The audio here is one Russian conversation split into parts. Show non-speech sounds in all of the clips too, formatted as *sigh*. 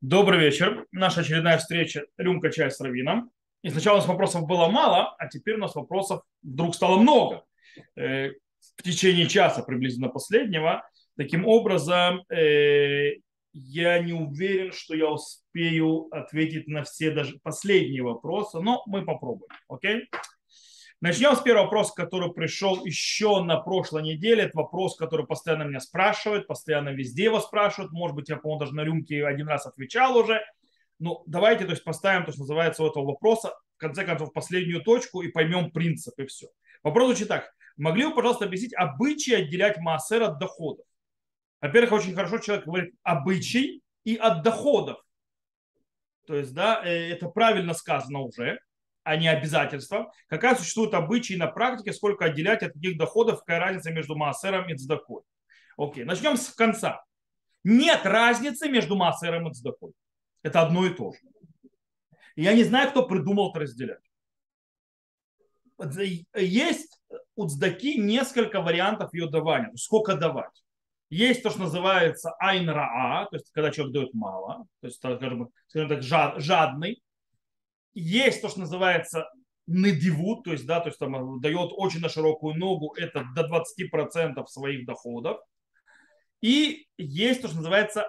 Добрый вечер. Наша очередная встреча «Рюмка чая с Равином». И сначала у нас вопросов было мало, а теперь у нас вопросов вдруг стало много. Э, в течение часа приблизительно последнего. Таким образом, э, я не уверен, что я успею ответить на все даже последние вопросы, но мы попробуем. Окей? Начнем с первого вопроса, который пришел еще на прошлой неделе. Это вопрос, который постоянно меня спрашивают, постоянно везде его спрашивают. Может быть, я, по-моему, даже на рюмке один раз отвечал уже. Ну, давайте то есть, поставим то, что называется, у этого вопроса, в конце концов, последнюю точку и поймем принцип и все. Вопрос звучит так. Могли бы, пожалуйста, объяснить обычаи отделять массер от доходов? Во-первых, очень хорошо человек говорит обычай и от доходов. То есть, да, э, это правильно сказано уже а не обязательства. Какая существует обычаи на практике, сколько отделять от таких доходов, какая разница между маасером и цдакой. Окей, начнем с конца. Нет разницы между маасером и цдакой. Это одно и то же. Я не знаю, кто придумал это разделять. Есть у цдаки несколько вариантов ее давания. Сколько давать. Есть то, что называется айнраа, то есть когда человек дает мало, то есть, скажем так, жадный, есть то, что называется надивут, то есть, да, то есть там дает очень на широкую ногу, это до 20% своих доходов. И есть то, что называется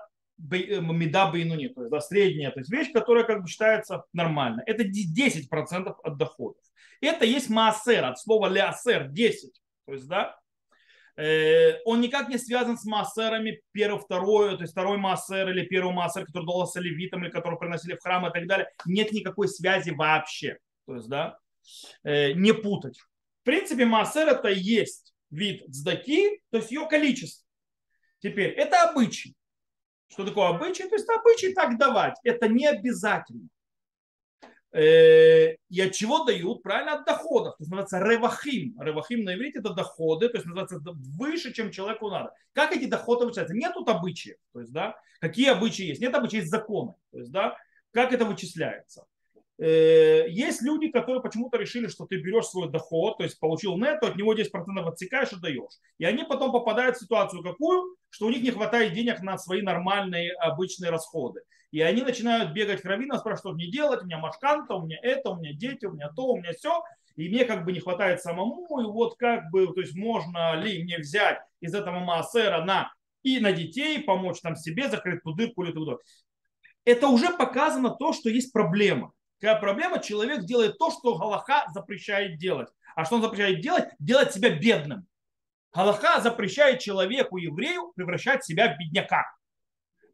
э, меда бейнуни, то есть да, средняя, то есть вещь, которая как бы считается нормально. Это 10% от доходов. Это есть маасер, от слова лясер, 10. То есть, да, Э, он никак не связан с массерами первый, второй, то есть второй массер или первый массер, который давался левитам или который приносили в храм и так далее. Нет никакой связи вообще. То есть, да, э, не путать. В принципе, массер это есть вид цдаки, то есть ее количество. Теперь, это обычай. Что такое обычай? То есть обычай так давать. Это не обязательно. Э, и от чего дают? Правильно, от доходов. То есть называется ревахим. Ревахим на иврите это доходы, то есть называется выше, чем человеку надо. Как эти доходы вычисляются? Нет тут обычаев. То есть, да, какие обычаи есть? Нет обычаев, есть законы. То есть, да, как это вычисляется? Э, есть люди, которые почему-то решили, что ты берешь свой доход, то есть получил нету, от него 10% отсекаешь и даешь. И они потом попадают в ситуацию какую? Что у них не хватает денег на свои нормальные обычные расходы. И они начинают бегать к раввину, спрашивают, что мне делать, у меня машканта, у меня это, у меня дети, у меня то, у меня все. И мне как бы не хватает самому, и вот как бы, то есть можно ли мне взять из этого маасера на и на детей, помочь там себе, закрыть ту дырку или туда. Это уже показано то, что есть проблема. Какая проблема? Человек делает то, что Галаха запрещает делать. А что он запрещает делать? Делать себя бедным. Галаха запрещает человеку, еврею, превращать себя в бедняка.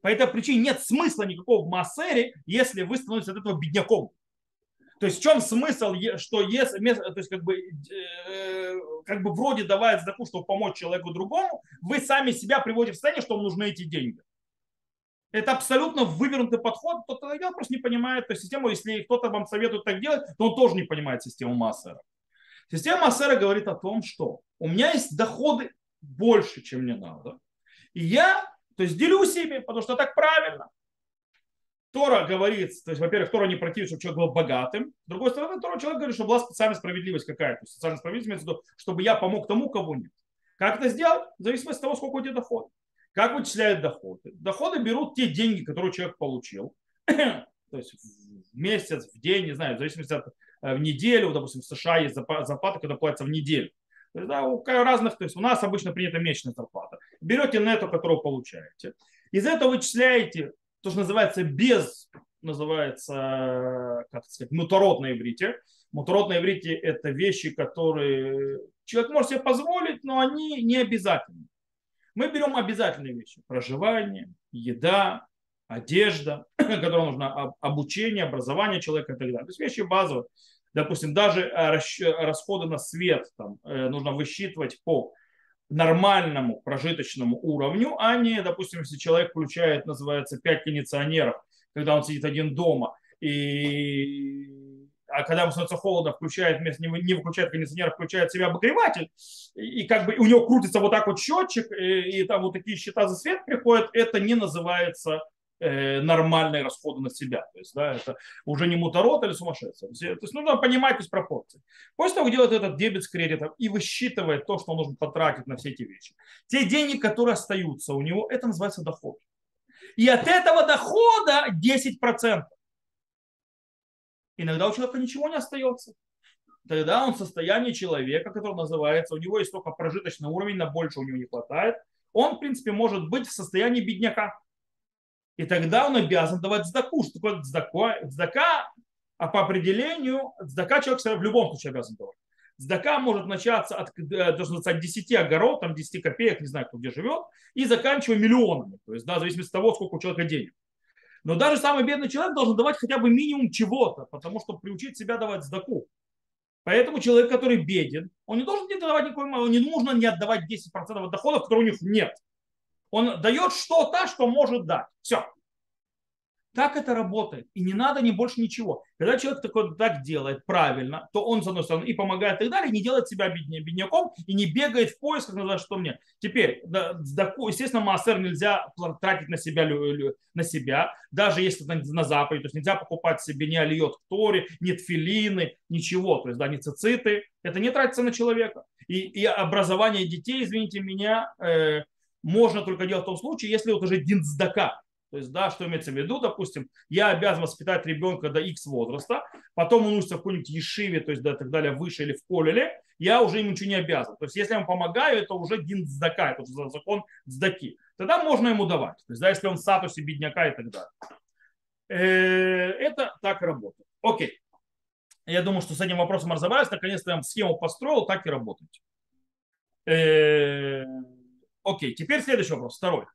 По этой причине нет смысла никакого в массере, если вы становитесь от этого бедняком. То есть в чем смысл, что если, то есть как бы, э, как бы вроде давая заку, чтобы помочь человеку другому, вы сами себя приводите в состояние, что вам нужны эти деньги. Это абсолютно вывернутый подход. Кто-то делает, просто не понимает эту систему. Если кто-то вам советует так делать, то он тоже не понимает систему Массера. Система Массера говорит о том, что у меня есть доходы больше, чем мне надо. И я то есть делюсь ими, потому что так правильно. Тора говорит, то есть, во-первых, Тора не противит, чтобы человек был богатым. С другой стороны, Тора человек говорит, что была специальная справедливость какая-то. Социальная справедливость чтобы я помог тому, кого нет. Как это сделать? В зависимости от того, сколько у тебя доход. Как вычисляют доходы? Доходы берут те деньги, которые человек получил. *clears throat* то есть в месяц, в день, не знаю, в зависимости от э, в неделю, допустим, в США есть зарплата, когда платится в неделю. То есть, да, у разных, то есть у нас обычно принята месячная зарплата. Берете нету, которую получаете. Из этого вычисляете то, что называется без, называется, как сказать, муторот на иврите. Муторот на иврите это вещи, которые человек может себе позволить, но они не обязательны. Мы берем обязательные вещи. Проживание, еда, одежда, *coughs* которая нужна обучение, образование человека и так далее. То есть вещи базовые допустим, даже э, расходы на свет там, э, нужно высчитывать по нормальному прожиточному уровню, а не, допустим, если человек включает, называется, 5 кондиционеров, когда он сидит один дома, и а когда ему становится холодно, включает не выключает кондиционер, включает себе обогреватель, и как бы у него крутится вот так вот счетчик, и, и там вот такие счета за свет приходят, это не называется Э, нормальные расходы на себя. То есть, да, это уже не муторот или сумасшествие. То есть, нужно понимать из пропорций. После того, делает этот дебет с кредитом и высчитывает то, что он нужно потратить на все эти вещи. Те деньги, которые остаются у него, это называется доход. И от этого дохода 10%. Иногда у человека ничего не остается. Тогда он в состоянии человека, который называется, у него есть только прожиточный уровень, на больше у него не хватает. Он, в принципе, может быть в состоянии бедняка. И тогда он обязан давать сдаку. Что такое сдака? Сдака, а по определению, сдака человек в любом случае обязан давать. Сдака может начаться от, э, должно от 10 огород, там 10 копеек, не знаю, кто где живет, и заканчивая миллионами. То есть, да, в зависимости от того, сколько у человека денег. Но даже самый бедный человек должен давать хотя бы минимум чего-то, потому что приучить себя давать сдаку. Поэтому человек, который беден, он не должен не давать никакой, не нужно не отдавать 10% от доходов, которые у них нет. Он дает что-то, что может дать. Все. Так это работает. И не надо ни больше ничего. Когда человек такой, так делает правильно, то он, с одной стороны, и помогает и так далее, не делает себя бедня, бедняком и не бегает в поисках, называется, что мне. Теперь, да, естественно, массер нельзя тратить на себя, на себя, даже если на, на Западе. То есть нельзя покупать себе не алиот Торе, не тфилины, ничего. То есть, да, не цициты. Это не тратится на человека. И, и образование детей, извините меня, э, можно только делать в том случае, если вот уже динцдака, то есть, да, что имеется в виду, допустим, я обязан воспитать ребенка до X возраста, потом он учится в какой-нибудь ешиве, то есть, да, так далее, выше или в колеле, я уже ему ничего не обязан. То есть, если я ему помогаю, это уже дин цдака, это уже закон цдаки. Тогда можно ему давать. То есть, да, если он в статусе бедняка и так далее. Э, это так работает. Окей. Я думаю, что с этим вопросом разобрались. Наконец-то я схему построил, так и работает. Окей, теперь следующий вопрос, второй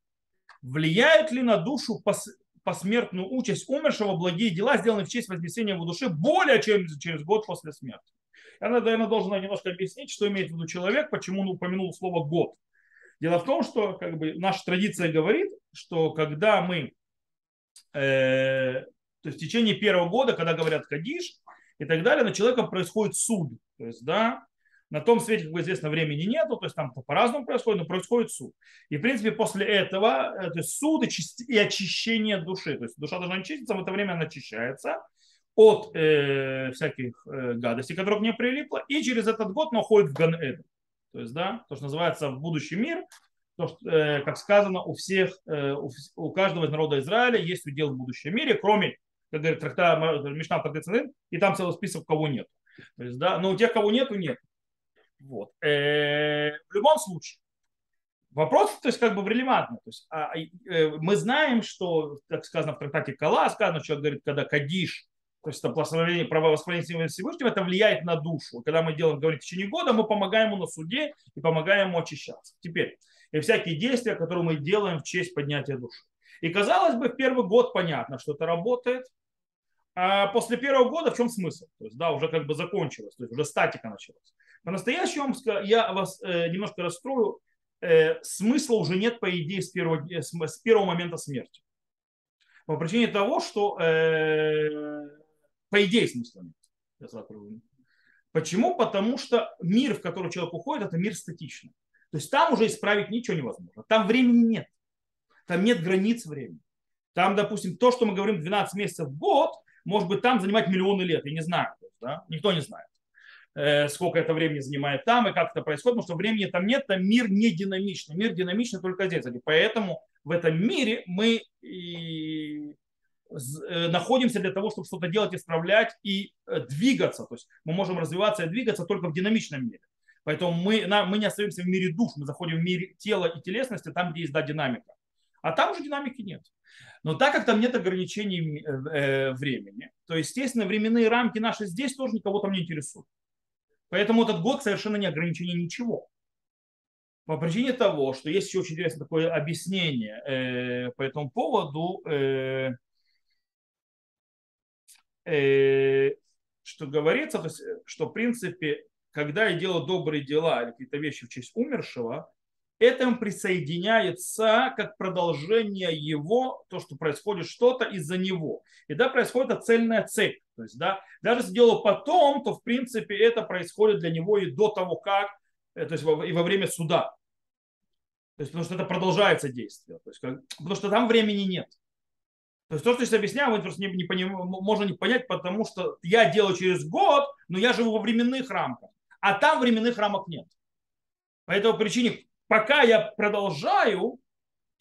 влияют ли на душу пос, посмертную участь умершего благие дела, сделанные в честь вознесения его души более чем через год после смерти. Я, наверное, должен немножко объяснить, что имеет в виду человек, почему он упомянул слово «год». Дело в том, что как бы, наша традиция говорит, что когда мы, э, то есть в течение первого года, когда говорят «кадиш», и так далее, на человека происходит суд. То есть, да, на том свете, как известно, времени нету, то есть там по-разному происходит, но происходит суд. И, в принципе, после этого э, то есть суд и очищение души. То есть душа должна очиститься, в это время она очищается от э, всяких э, гадостей, которые к ней прилипло, и через этот год находит в ган -Эден. То есть, да, то, что называется в будущий мир, то, что, э, как сказано, у всех, э, у, у каждого из народа Израиля есть удел в будущем мире, кроме, как говорит трактат Мишна и там целый список, кого нет. То есть, да, но у тех, кого нету, нет. Вот. Э, в любом случае, вопрос, то есть как бы релевантный. То есть, а, э, мы знаем, что, как сказано в трактате Кала, сказано, что говорит, когда кадиш, то есть это благословение, право восхваления Всевышнего, это влияет на душу. Когда мы делаем, говорим, в течение года, мы помогаем ему на суде и помогаем ему очищаться. Теперь, и всякие действия, которые мы делаем в честь поднятия души. И казалось бы, в первый год понятно, что это работает, а после первого года в чем смысл? То есть, да, уже как бы закончилось, то есть уже статика началась. По-настоящему я вас э, немножко расстрою, э, смысла уже нет, по идее, с первого, э, с первого момента смерти. По причине того, что по идее смысла нет. Почему? Потому что мир, в который человек уходит, это мир статичный. То есть там уже исправить ничего невозможно. Там времени нет. Там нет границ времени. Там, допустим, то, что мы говорим 12 месяцев в год, может быть, там занимать миллионы лет. Я не знаю. Да? Никто не знает. Э, сколько это времени занимает там и как это происходит, потому что времени там нет, там мир не динамичный. Мир динамичный только здесь. Поэтому в этом мире мы и э, находимся для того, чтобы что-то делать, исправлять и э, двигаться. То есть мы можем развиваться и двигаться только в динамичном мире. Поэтому мы, мы не остаемся в мире душ, мы заходим в мир тела и телесности, там, где есть да, динамика. А там уже динамики нет. Но так как там нет ограничений времени, то, естественно, временные рамки наши здесь тоже никого там не интересуют. Поэтому этот год совершенно не ограничение ничего. По причине того, что есть еще очень интересное такое объяснение э, по этому поводу, э, э, что говорится, то есть, что в принципе, когда я делаю добрые дела или какие-то вещи в честь умершего, этому присоединяется как продолжение его, то, что происходит что-то из-за него. И да, происходит цельная цель. То есть, да, даже если делал потом, то в принципе это происходит для него и до того, как, э, то есть и во время суда. То есть, потому что это продолжается действие. То есть, как, потому что там времени нет. То есть то, что я объясняю, вы просто не, не поним, можно не понять, потому что я делаю через год, но я живу во временных рамках. А там временных рамок нет. По этой причине пока я продолжаю,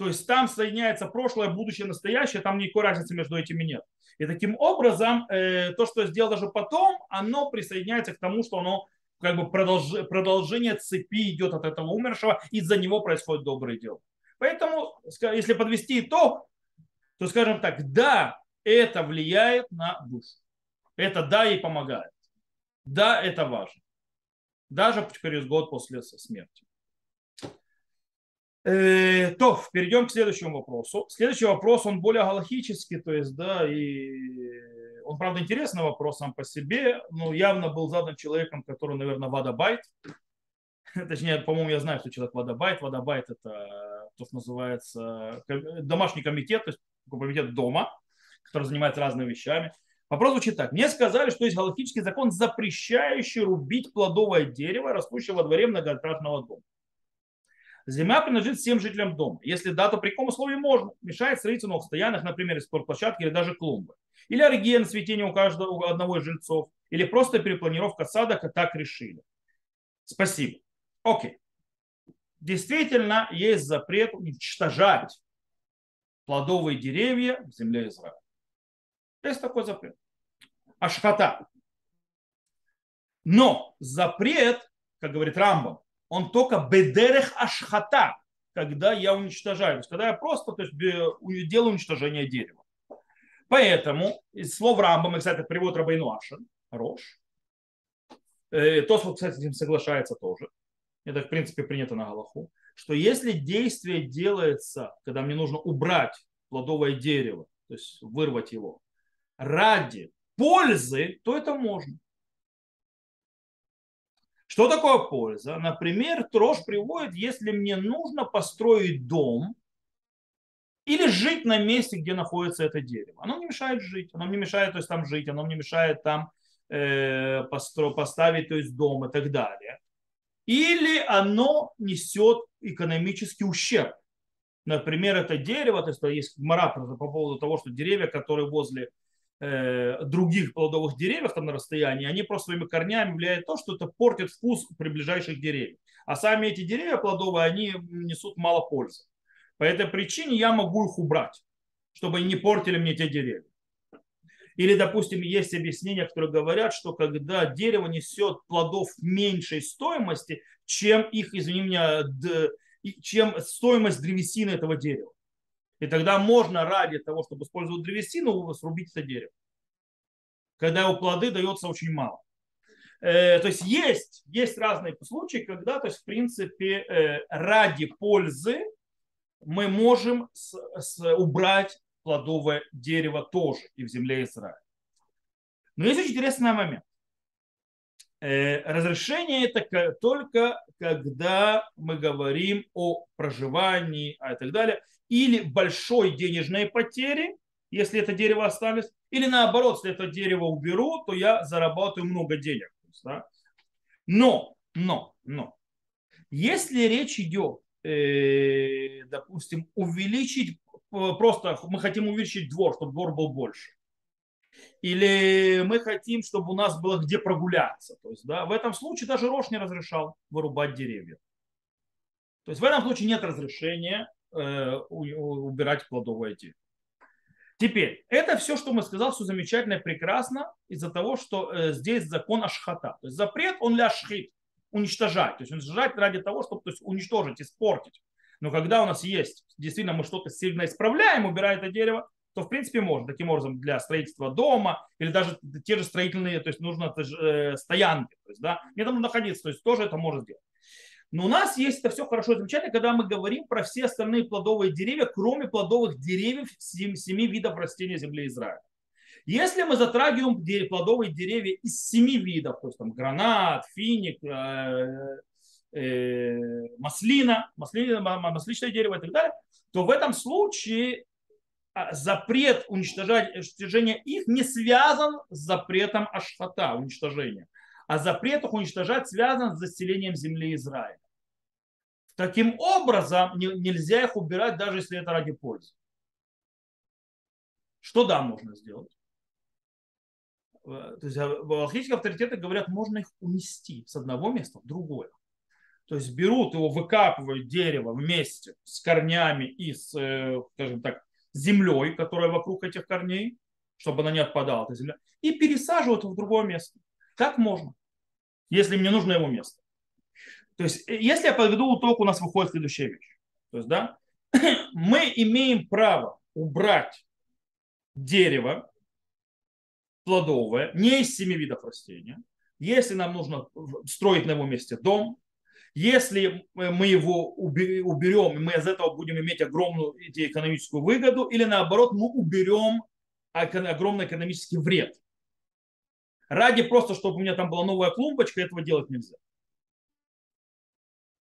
То есть там соединяется прошлое, будущее, настоящее, там никакой разницы между этими нет. И таким образом э, то, что сделал даже потом, оно присоединяется к тому, что оно как бы продолж, продолжение цепи идет от этого умершего, из-за него происходит доброе дело. Поэтому, если подвести итог, то скажем так, да, это влияет на душу. Это да, ей помогает. Да, это важно. Даже через год после смерти. Э, то, перейдем к следующему вопросу. Следующий вопрос, он более галахический, то есть, да, и он, правда, интересный вопрос сам по себе, но явно был задан человеком, который, наверное, вадабайт. *laughs* Точнее, по-моему, я знаю, что человек вадабайт. Вадабайт – это то, что называется домашний комитет, то есть комитет дома, который занимается разными вещами. Вопрос звучит так. Мне сказали, что есть галактический закон, запрещающий рубить плодовое дерево, растущее во дворе многократного дома. Земля принадлежит всем жителям дома. Если да, то при каком условии можно? Мешает строительству новых стоянок, например, из спортплощадки или даже клумбы. Или оригия цветения у каждого у одного из жильцов. Или просто перепланировка сада, как так решили. Спасибо. Окей. Действительно, есть запрет уничтожать плодовые деревья в земле Израиля. Есть такой запрет. Ашхата. Но запрет, как говорит Рамбам, он только бедерех ашхата, когда я уничтожаю. То есть, когда я просто то есть, делаю уничтожение дерева. Поэтому из слов Рамбама, кстати, перевод Рабайну Ашин, Рош, э, Тосфот, кстати, с этим соглашается тоже. Это, в принципе, принято на Галаху. Что если действие делается, когда мне нужно убрать плодовое дерево, то есть вырвать его, ради пользы, то это можно. Что такое польза? Например, трош приводит, если мне нужно построить дом или жить на месте, где находится это дерево. Оно не мешает жить, оно не мешает то есть, там жить, оно не мешает там э, постро, поставить то есть, дом и так далее. Или оно несет экономический ущерб. Например, это дерево, то есть есть марат по поводу того, что деревья, которые возле других плодовых деревьев там на расстоянии, они просто своими корнями влияют то, что это портит вкус приближающих деревьев. А сами эти деревья плодовые, они несут мало пользы. По этой причине я могу их убрать, чтобы не портили мне те деревья. Или, допустим, есть объяснения, которые говорят, что когда дерево несет плодов меньшей стоимости, чем их, извини меня, чем стоимость древесины этого дерева. И тогда можно ради того, чтобы использовать древесину, срубить это дерево. Когда его плоды дается очень мало. Э, то есть есть, есть разные случаи, когда, то есть, в принципе, э, ради пользы мы можем с, с, убрать плодовое дерево тоже и в земле Израиля. Но есть очень интересный момент. Э, разрешение это только когда мы говорим о проживании а и так далее или большой денежной потери, если это дерево осталось, или наоборот, если это дерево уберу, то я заработаю много денег. Да? Но, но, но, если речь идет, э, допустим, увеличить, просто мы хотим увеличить двор, чтобы двор был больше, или мы хотим, чтобы у нас было где прогуляться. То есть, да, в этом случае даже Рош не разрешал вырубать деревья. То есть в этом случае нет разрешения Э, убирать плодовое дерево. Теперь, это все, что мы сказали, все замечательно и прекрасно из-за того, что э, здесь закон ашхата. То есть запрет, он для ашхит, уничтожать. То есть уничтожать ради того, чтобы то есть, уничтожить, испортить. Но когда у нас есть, действительно мы что-то сильно исправляем, убирая это дерево, то в принципе можно таким образом для строительства дома или даже те же строительные, то есть нужно э, стоянки, то есть, да, где там находиться, то есть тоже это может сделать. Но у нас есть это все хорошо и замечательно, когда мы говорим про все остальные плодовые деревья, кроме плодовых деревьев семи видов растений земли Израиля. Если мы затрагиваем плодовые деревья из семи видов, то есть там гранат, финик, э, э, маслина, маслина, масличное дерево и так далее, то в этом случае а, запрет уничтожать, уничтожения их не связан с запретом ашхата, уничтожения а запрет их уничтожать связан с заселением земли Израиля. Таким образом, нельзя их убирать, даже если это ради пользы. Что да, можно сделать? Э, то есть э, алхимические авторитеты говорят, можно их унести с одного места в другое. то есть берут его, выкапывают дерево вместе с корнями и с, э, скажем так, землей, которая вокруг этих корней, чтобы она не отпадала, эта земля, и пересаживают его в другое место. Так можно, если мне нужно его место. То есть, э, если я подведу итог, у нас выходит следующая вещь. То есть, да, *clears throat* мы имеем право убрать дерево плодовое, не из семи видов растения, если нам нужно строить на его месте дом, если мы его уберем, мы из этого будем иметь огромную экономическую выгоду, или наоборот, мы уберем огромный экономический вред. Ради просто, чтобы у меня там была новая клумбочка, этого делать нельзя.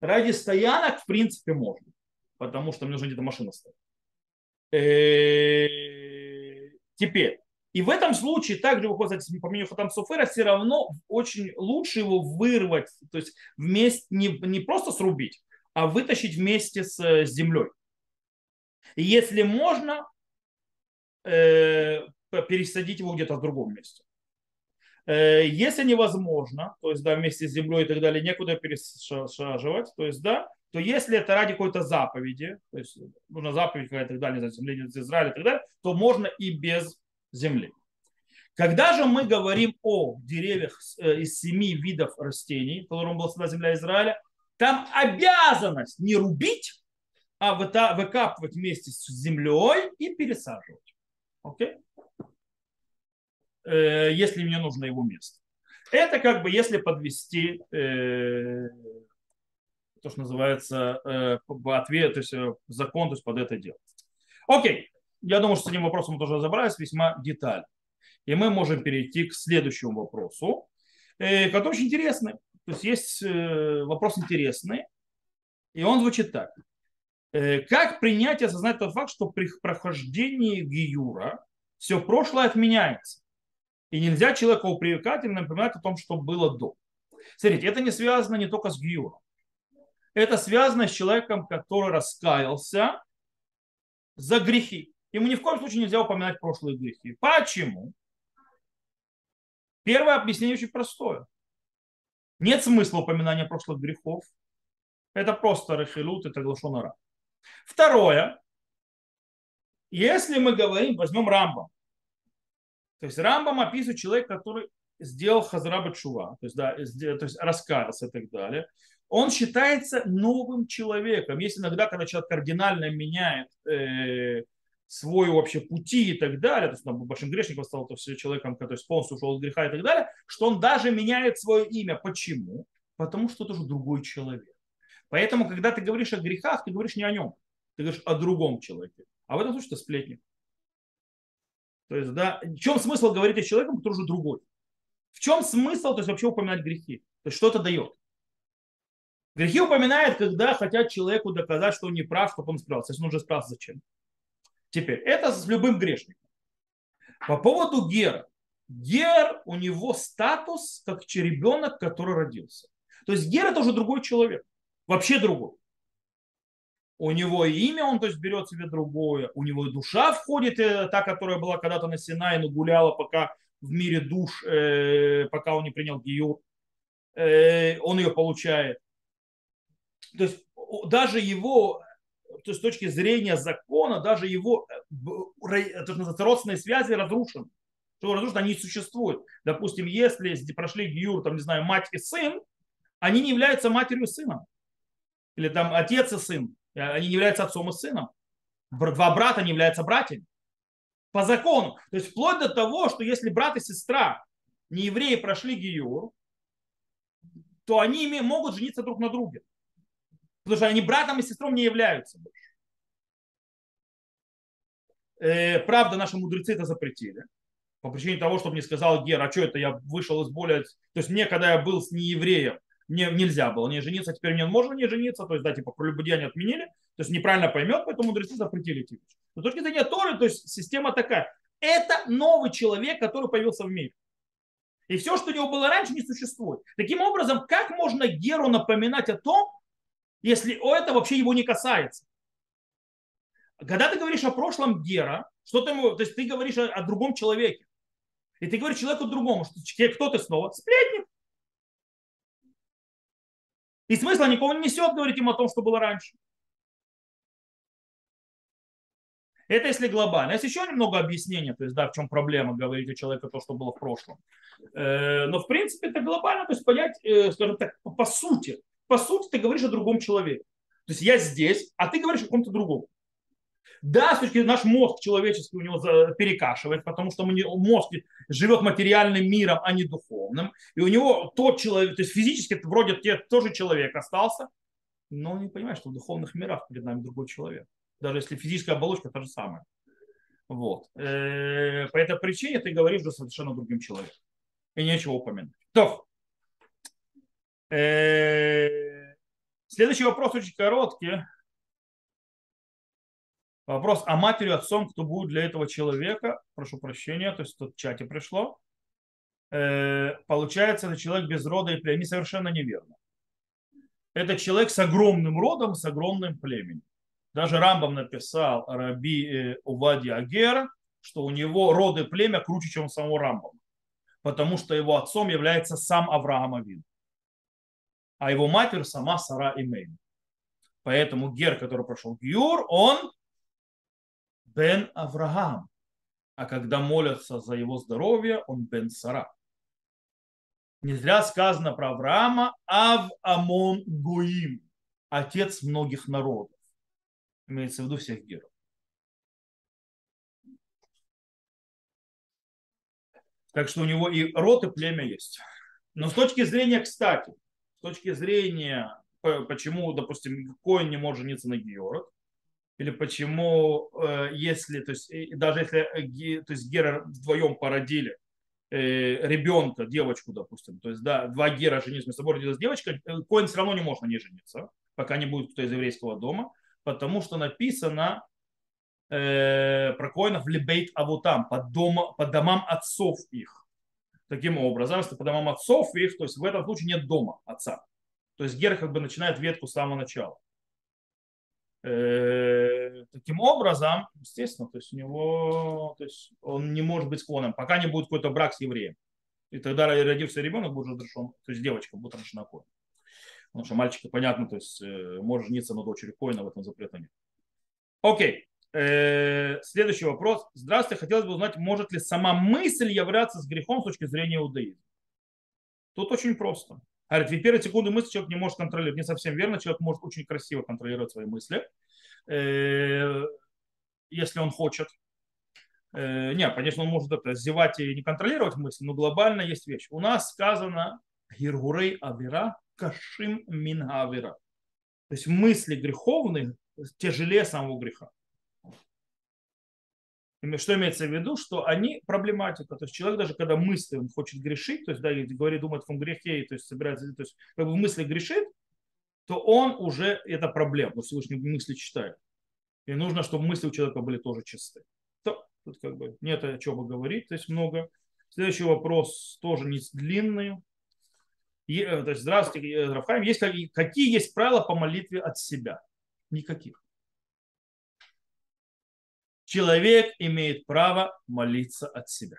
Ради стоянок, в принципе, можно. Потому что мне нужно где-то машина стоять. Э, теперь, и в этом случае также выходит, по мнению Хатам Суфера, все равно очень лучше его вырвать, то есть вместе, не, не просто срубить, а вытащить вместе с, с землей. И если можно, э, пересадить его где-то в другом месте. Э, если невозможно, то есть да, вместе с землей и так далее, некуда пересаживать, то есть да, то если это ради какой-то заповеди, то есть нужна заповедь какая-то и так далее, земли Израиля и так далее, то можно и без земли. Когда же мы говорим о деревьях э, из семи видов растений, которым была создана земля Израиля, там обязанность не рубить, а выкапывать вместе с землей и пересаживать. Окей? Э, если мне нужно его место. Это как бы если подвести э, то, что называется ответ, то есть закон, то есть под это дело. Окей я думаю, что с этим вопросом мы тоже разобрались весьма детально. И мы можем перейти к следующему вопросу, э, который очень интересный. То есть есть э, вопрос интересный, и он звучит так. Э, как принять и осознать тот факт, что при прохождении Гиюра все прошлое отменяется? И нельзя человека упрекать напоминать о том, что было до. Смотрите, это не связано не только с Гиюром. Это связано с человеком, который раскаялся за грехи. Ему ни в коем случае нельзя упоминать прошлые грехи. Почему? Первое объяснение очень простое. Нет смысла упоминания прошлых грехов. Это просто рахилут, это глашонара. Второе. Если мы говорим, возьмем Рамбам. То есть Рамбам описывает человека, который сделал хазраба чува, то есть, да, то есть раскаялся и так далее. Он считается новым человеком. Есть иногда, когда человек кардинально меняет э, свой вообще пути и так далее, то есть он большим грешником стал, то есть человеком, который полностью ушел от греха и так далее, что он даже меняет свое имя. Почему? Потому что это уже другой человек. Поэтому, когда ты говоришь о грехах, ты говоришь не о нем, ты говоришь о другом человеке. А в этом случае это сплетник. То есть, да, в чем смысл говорить о человеке, который уже другой? В чем смысл, то есть вообще упоминать грехи? То есть что это дает? Грехи упоминают, когда хотят человеку доказать, что он не прав, чтобы он справился. Если он уже справился, зачем? Теперь, это с любым грешником. По поводу Гера. Гер, у него статус как ребенок, который родился. То есть Гер это уже другой человек. Вообще другой. У него имя, он то есть берет себе другое. У него душа входит, э, та, которая была когда-то на Синае, но гуляла пока в мире душ, э, пока он не принял Гиюр. Э, он ее получает. То есть даже его то есть с точки зрения закона, даже его то, что родственные связи разрушены. Что разрушены, они не существуют. Допустим, если прошли Гиюр, там, не знаю, мать и сын, они не являются матерью и сыном. Или там отец и сын. Э, они не являются отцом и сыном. Два брата не являются братьями. По закону. То есть вплоть до того, что если брат и сестра не евреи прошли Гиюр, то они могут жениться друг на друге. Потому что они братом и сестром не являются больше. Э, правда, наши мудрецы это запретили. По причине того, чтобы не сказал Гер, а что это, я вышел из более... То есть мне, когда я был с неевреем, мне нельзя было не жениться, теперь мне можно не жениться, то есть, да, типа, прелюбодеяние отменили, то есть неправильно поймет, поэтому мудрецы запретили вещи. Но с точки зрения Торы, то есть система такая. Это новый человек, который появился в мире. И все, что у него было раньше, не существует. Таким образом, как можно Геру напоминать о том, если это вообще его не касается. Когда ты говоришь о прошлом Гера, что ты то есть ты говоришь о, о другом человеке. И ты говоришь человеку другому, что кто ты снова? Сплетник. И смысла никого не несет говорить им о том, что было раньше. Это если глобально. Есть еще немного объяснения, то есть, да, в чем проблема, говорить о человеке то, что было в прошлом. Э, но, в принципе, это глобально, то есть понять, э, скажем так, по сути. По сути, ты говоришь о другом человеке. То есть я здесь, а ты говоришь о ком-то другом. Да, с точки наш мозг человеческий у него перекашивает, потому что мозг живет материальным миром, а не духовным. И у него тот человек, то есть физически вроде те, тоже человек остался, но он не понимает, что в духовных мирах перед нами другой человек даже если физическая оболочка та же самая. Вот. Э, по этой причине ты говоришь же совершенно другим человеком. И нечего упомянуть. То. Э, следующий вопрос очень короткий. Вопрос, а матерью, отцом, кто будет для этого человека, прошу прощения, то есть тут в чате пришло, э, получается, это человек без рода и племени, совершенно неверно. Это человек с огромным родом, с огромным племенем. Даже Рамбам написал Раби э, Увади Агер, что у него роды племя круче, чем у самого Рамбама. Потому что его отцом является сам Авраам Авин. А его матерь сама Сара Имейн. Поэтому Гер, который прошел Гюр, он Бен Авраам. А когда молятся за его здоровье, он Бен Сара. Не зря сказано про Авраама Ав Амон Гуим, отец многих народов имеется в виду всех геров. Так что у него и род, и племя есть. Но с точки зрения, кстати, с точки зрения, почему, допустим, Коин не может жениться на Георг, или почему, э, если, то есть, даже если э, то есть, Гера вдвоем породили э, ребенка, девочку, допустим, то есть, да, два Гера женились между собой, родилась девочка, Коин все равно не может на ней жениться, пока не будет кто из еврейского дома, потому что написано э, про коинов либейт авутам, по, дома, по домам отцов их. Таким образом, если по домам отцов их, то есть в этом случае нет дома отца. То есть Гер как бы начинает ветку с самого начала. Э, таким образом, естественно, то есть у него, то есть он не может быть склонным, пока не будет какой-то брак с евреем. И тогда родившийся ребенок будет разрешен, то есть девочка будет разрешена коин. Потому что мальчики, понятно, то есть э, может жениться на дочери Коина, в этом запрета нет. Окей. Э, следующий вопрос. Здравствуйте, хотелось бы узнать, может ли сама мысль являться с грехом с точки зрения иудаизма? Тут очень просто. Говорит, ведь первые секунды мысли человек не может контролировать. Не совсем верно. Человек может очень красиво контролировать свои мысли, э, если он хочет. Не, конечно, он может это, зевать и не контролировать мысли, но глобально есть вещь. У нас сказано Гиргурей Авера кашим мингавера. То есть мысли греховные тяжелее самого греха. Что имеется в виду? Что они проблематика. То есть человек даже когда мысли, он хочет грешить, то есть да, говорит, думает о грехе, то есть собирается, то есть как бы в мысли грешит, то он уже, это проблема, потому Всевышний мысли читает. И нужно, чтобы мысли у человека были тоже чистые. То, тут как бы нет о чем говорить, то есть много. Следующий вопрос тоже не длинный. Э, то есть, здравствуйте, Рафхайм, есть, какие есть правила по молитве от себя? Никаких. Человек имеет право молиться от себя.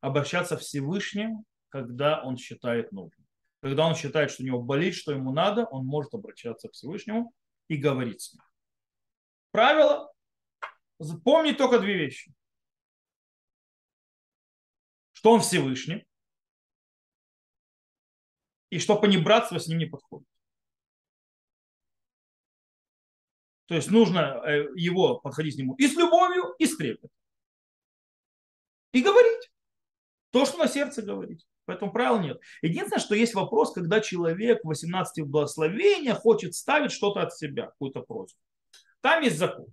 Обращаться к Всевышнему, когда он считает нужным. Когда он считает, что у него болит, что ему надо, он может обращаться к Всевышнему и говорить с ним. Правило. Помни только две вещи. Что он Всевышний, и что понебратство с ним не подходит. То есть нужно э, его подходить к нему и с любовью, и с трепетом. И говорить то, что на сердце говорить. Поэтому правил нет. Единственное, что есть вопрос, когда человек в 18 благословениях хочет ставить что-то от себя, какую-то просьбу. Там есть закон.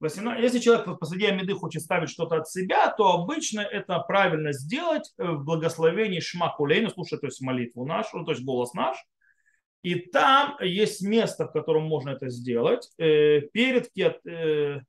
18, если человек посреди Амиды хочет ставить что-то от себя, то обычно это правильно сделать э, в благословении Шма Кулейна, слушай, то есть молитву нашу, то есть голос наш. И там есть место, в котором можно это сделать. Э, перед э,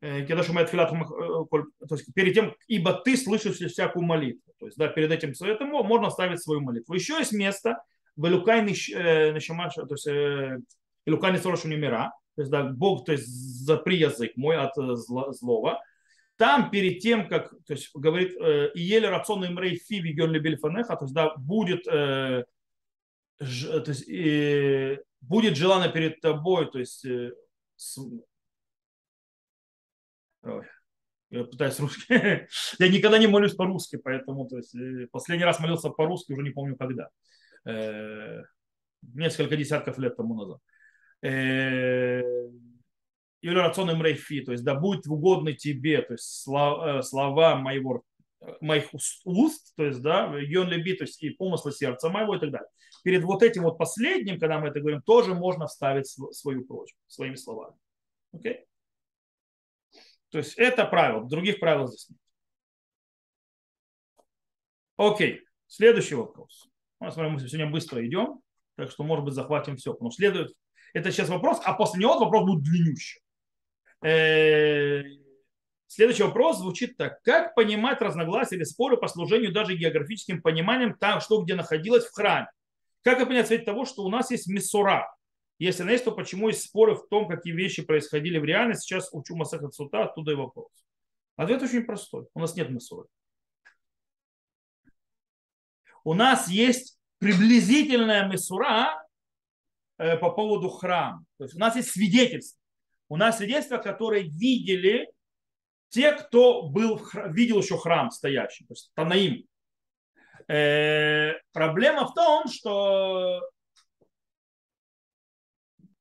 Кедашумай то есть перед тем, ибо ты слышишь всякую молитву. То есть, да, перед этим советом можно ставить свою молитву. Еще есть место в Илукайный то есть Илукайный Сорошу Немира, то есть да, Бог, то есть запри язык мой от э, злого. Там перед тем, как, то есть говорит, э, и еле рацион имрей фи бельфанеха, то есть да, будет, э, ж, то есть, и будет желано перед тобой, то есть э, с, ой, я пытаюсь русский. *laughs* я никогда не молюсь по-русски, поэтому то есть, э, последний раз молился по-русски, уже не помню когда. Э, несколько десятков лет тому назад. Э, или рационным рейфи, то есть да будет угодно тебе, то есть слова, слова моего моих уст, то есть, да, йон люби, то есть и помысла сердца моего и так далее. Перед вот этим вот последним, когда мы это говорим, тоже можно вставить свою просьбу своими словами. Окей? Okay? То есть это правило, других правил здесь нет. Окей, следующий вопрос. Мы сегодня быстро идем, так что, может быть, захватим все. Но следует, это сейчас вопрос, а после него вопрос будет длиннющий. Следующий вопрос звучит так. Как понимать разногласия или споры по служению даже географическим пониманием там, что где находилось в храме? Как понять свете того, что у нас есть миссура, если она есть, то почему есть споры в том, какие вещи происходили в реальности? Сейчас учу Масахат Сута, оттуда и вопрос. Ответ очень простой. У нас нет Масуры. У нас есть приблизительная Месура э, по поводу храма. То есть у нас есть свидетельства. У нас свидетельства, которые видели те, кто был, видел еще храм стоящий, то есть Танаим. Э, проблема в том, что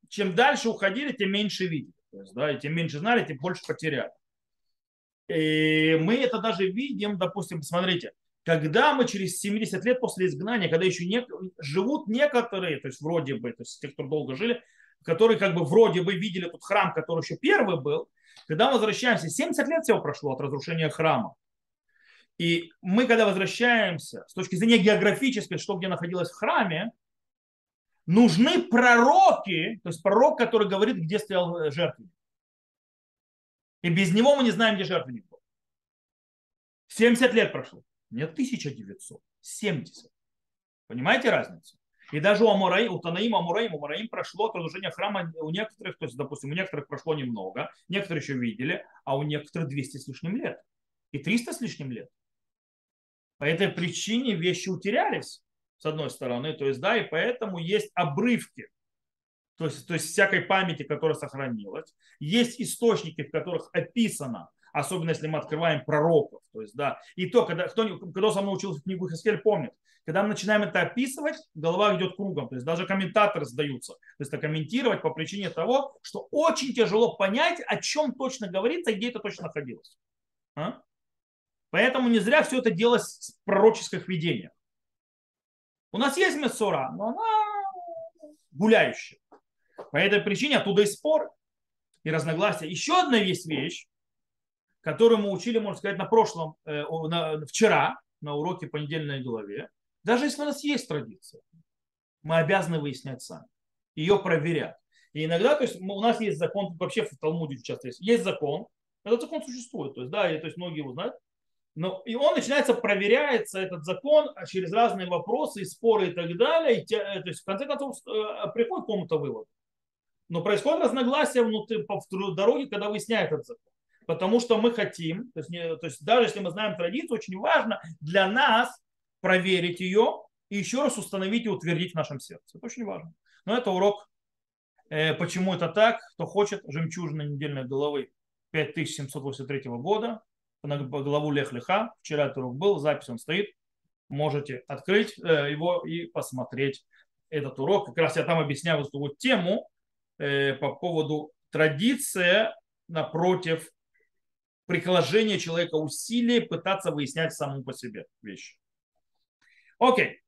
чем дальше уходили, тем меньше видели. То есть, да, и тем меньше знали, тем больше потеряли. И мы это даже видим, допустим, смотрите, когда мы через 70 лет после изгнания, когда еще не, живут некоторые, то есть вроде бы, то есть те, кто долго жили, которые как бы вроде бы видели тот храм, который еще первый был, когда мы возвращаемся, 70 лет всего прошло от разрушения храма. И мы, когда возвращаемся с точки зрения географической, что где находилось в храме, нужны пророки, то есть пророк, который говорит, где стоял э, жертвенник. И без него мы не знаем, где жертвенник был. 70 лет прошло. Нет 1900, 70. Понимаете разницу? И даже у, Амураим, у Танаима Амураим, Амураим прошло от храма у некоторых, то есть, допустим, у некоторых прошло немного, некоторые еще видели, а у некоторых 200 с лишним лет. И 300 с лишним лет. По этой причине вещи утерялись с одной стороны, то есть, да, и поэтому есть обрывки, то есть, то есть всякой памяти, которая сохранилась, есть источники, в которых описано, особенно если мы открываем пророков, то есть, да, и то, когда, кто, кто со мной учился в книгу Хискель, помнит, когда мы начинаем это описывать, голова идет кругом, то есть даже комментаторы сдаются, то есть это комментировать по причине того, что очень тяжело понять, о чем точно говорится и где это точно находилось. А? Поэтому не зря все это делалось в пророческих видениях. У нас есть Мессура, но она гуляющая. По этой причине оттуда и спор, и разногласия. Еще одна есть вещь, которую мы учили, можно сказать, на прошлом, э, на, вчера, на уроке понедельной главе. Даже если у нас есть традиция, мы обязаны выяснять сами, ее проверять. И иногда, то есть у нас есть закон, вообще в Талмуде часто есть, есть закон, этот закон существует, то есть, да, и, то есть многие его знают, но, и он начинается, проверяется этот закон через разные вопросы споры и так далее. И э, то есть, в конце концов, э, приходит к какому-то выводу. Но происходит разногласие внутри, по дороге, когда выясняет этот закон. Потому что мы хотим, то есть, не, то есть даже если мы знаем традицию, очень важно для нас проверить ее и еще раз установить и утвердить в нашем сердце. Это очень важно. Но это урок, э, почему это так. Кто хочет, жемчужина недельной головы 5783 года на главу Лех Леха. Вчера этот урок был, запись он стоит. Можете открыть э, его и посмотреть этот урок. Как раз я там объясняю эту вот тему э, по поводу традиция напротив приложения человека усилий пытаться выяснять саму по себе вещи. Окей.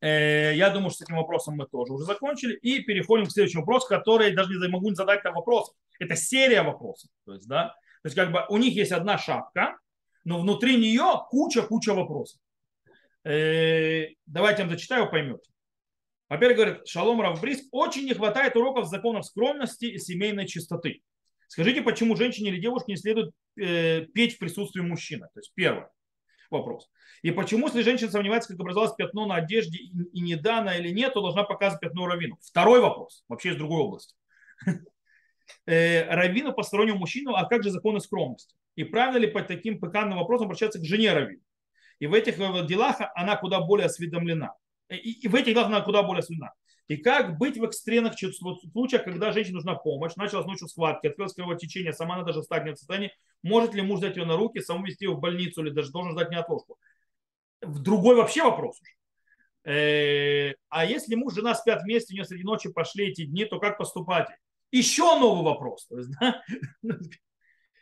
Э, я думаю, что с этим вопросом мы тоже уже закончили. И переходим к следующему вопросу, который даже не могу не задать там вопрос. Это серия вопросов. То есть, да, то есть как бы у них есть одна шапка, но внутри нее куча-куча вопросов. Э, давайте я вам зачитаю, поймете. Во-первых, говорит Шалом Равбрис, очень не хватает уроков законов скромности и семейной чистоты. Скажите, почему женщине или девушке не следует петь в присутствии мужчины? То есть первый вопрос. И почему, если женщина сомневается, как образовалось пятно на одежде и не дано или нет, то должна показывать пятно равину? Второй вопрос, вообще из другой области *laughs* э, раввину постороннему мужчину, а как же законы скромности? И правильно ли по таким пыканным вопросам обращаться к жене раввину? И в этих делах она куда более осведомлена. И, в этих делах она куда более сильна. И как быть в экстремных случаях, когда женщине нужна помощь, началась ночью схватки, открылось кровотечение, сама она даже в стадии состоянии, может ли муж взять ее на руки, саму вести ее в больницу или даже должен ждать неотложку? В другой вообще вопрос уже. Э, а если муж жена спят вместе, у нее среди ночи пошли эти дни, то как поступать? Еще новый вопрос. То есть, *laughs* да?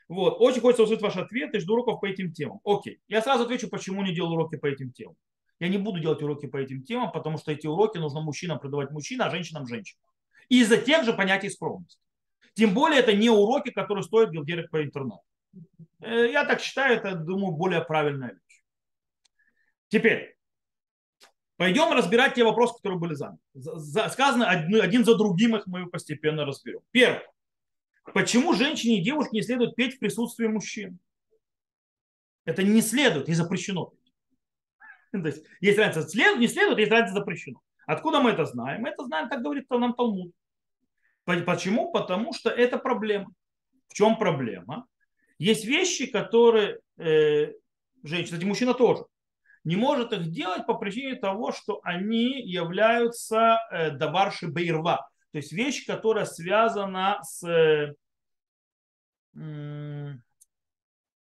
Вот. Очень хочется услышать ваш ответ и жду уроков по этим темам. Окей. Я сразу отвечу, почему не делал уроки по этим темам. Я не буду делать уроки по этим темам, потому что эти уроки нужно мужчинам продавать мужчинам, а женщинам женщинам. И из-за тех же понятий скромности. Тем более это не уроки, которые стоят делать по интернету. Э, я так считаю, это, думаю, более правильная вещь. Теперь, пойдем разбирать те вопросы, которые были заняты. Сказано один за другим, их мы постепенно разберем. Первое. Почему женщине и девушке не следует петь в присутствии мужчин? Это не следует и запрещено. *laughs* То есть есть разница следует, не следует, есть разница запрещено. Откуда мы это знаем? Мы это знаем, как говорит нам Талмуд. Почему? Потому что это проблема. В чем проблема? Есть вещи, которые э, женщина, кстати, мужчина тоже, не может их делать по причине того, что они являются э, даварши бейрва. То есть вещь, которая связана с... Э,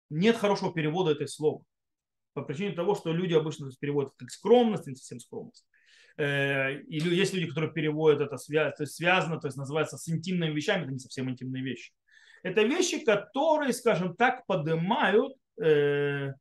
нет хорошего перевода этой слова. По причине того, что люди обычно переводят как скромность, не совсем скромность. Э, и есть люди, которые переводят это связано, то есть связано, то есть называется с интимными вещами, это не совсем интимные вещи. Это вещи, которые, скажем так, поднимают э,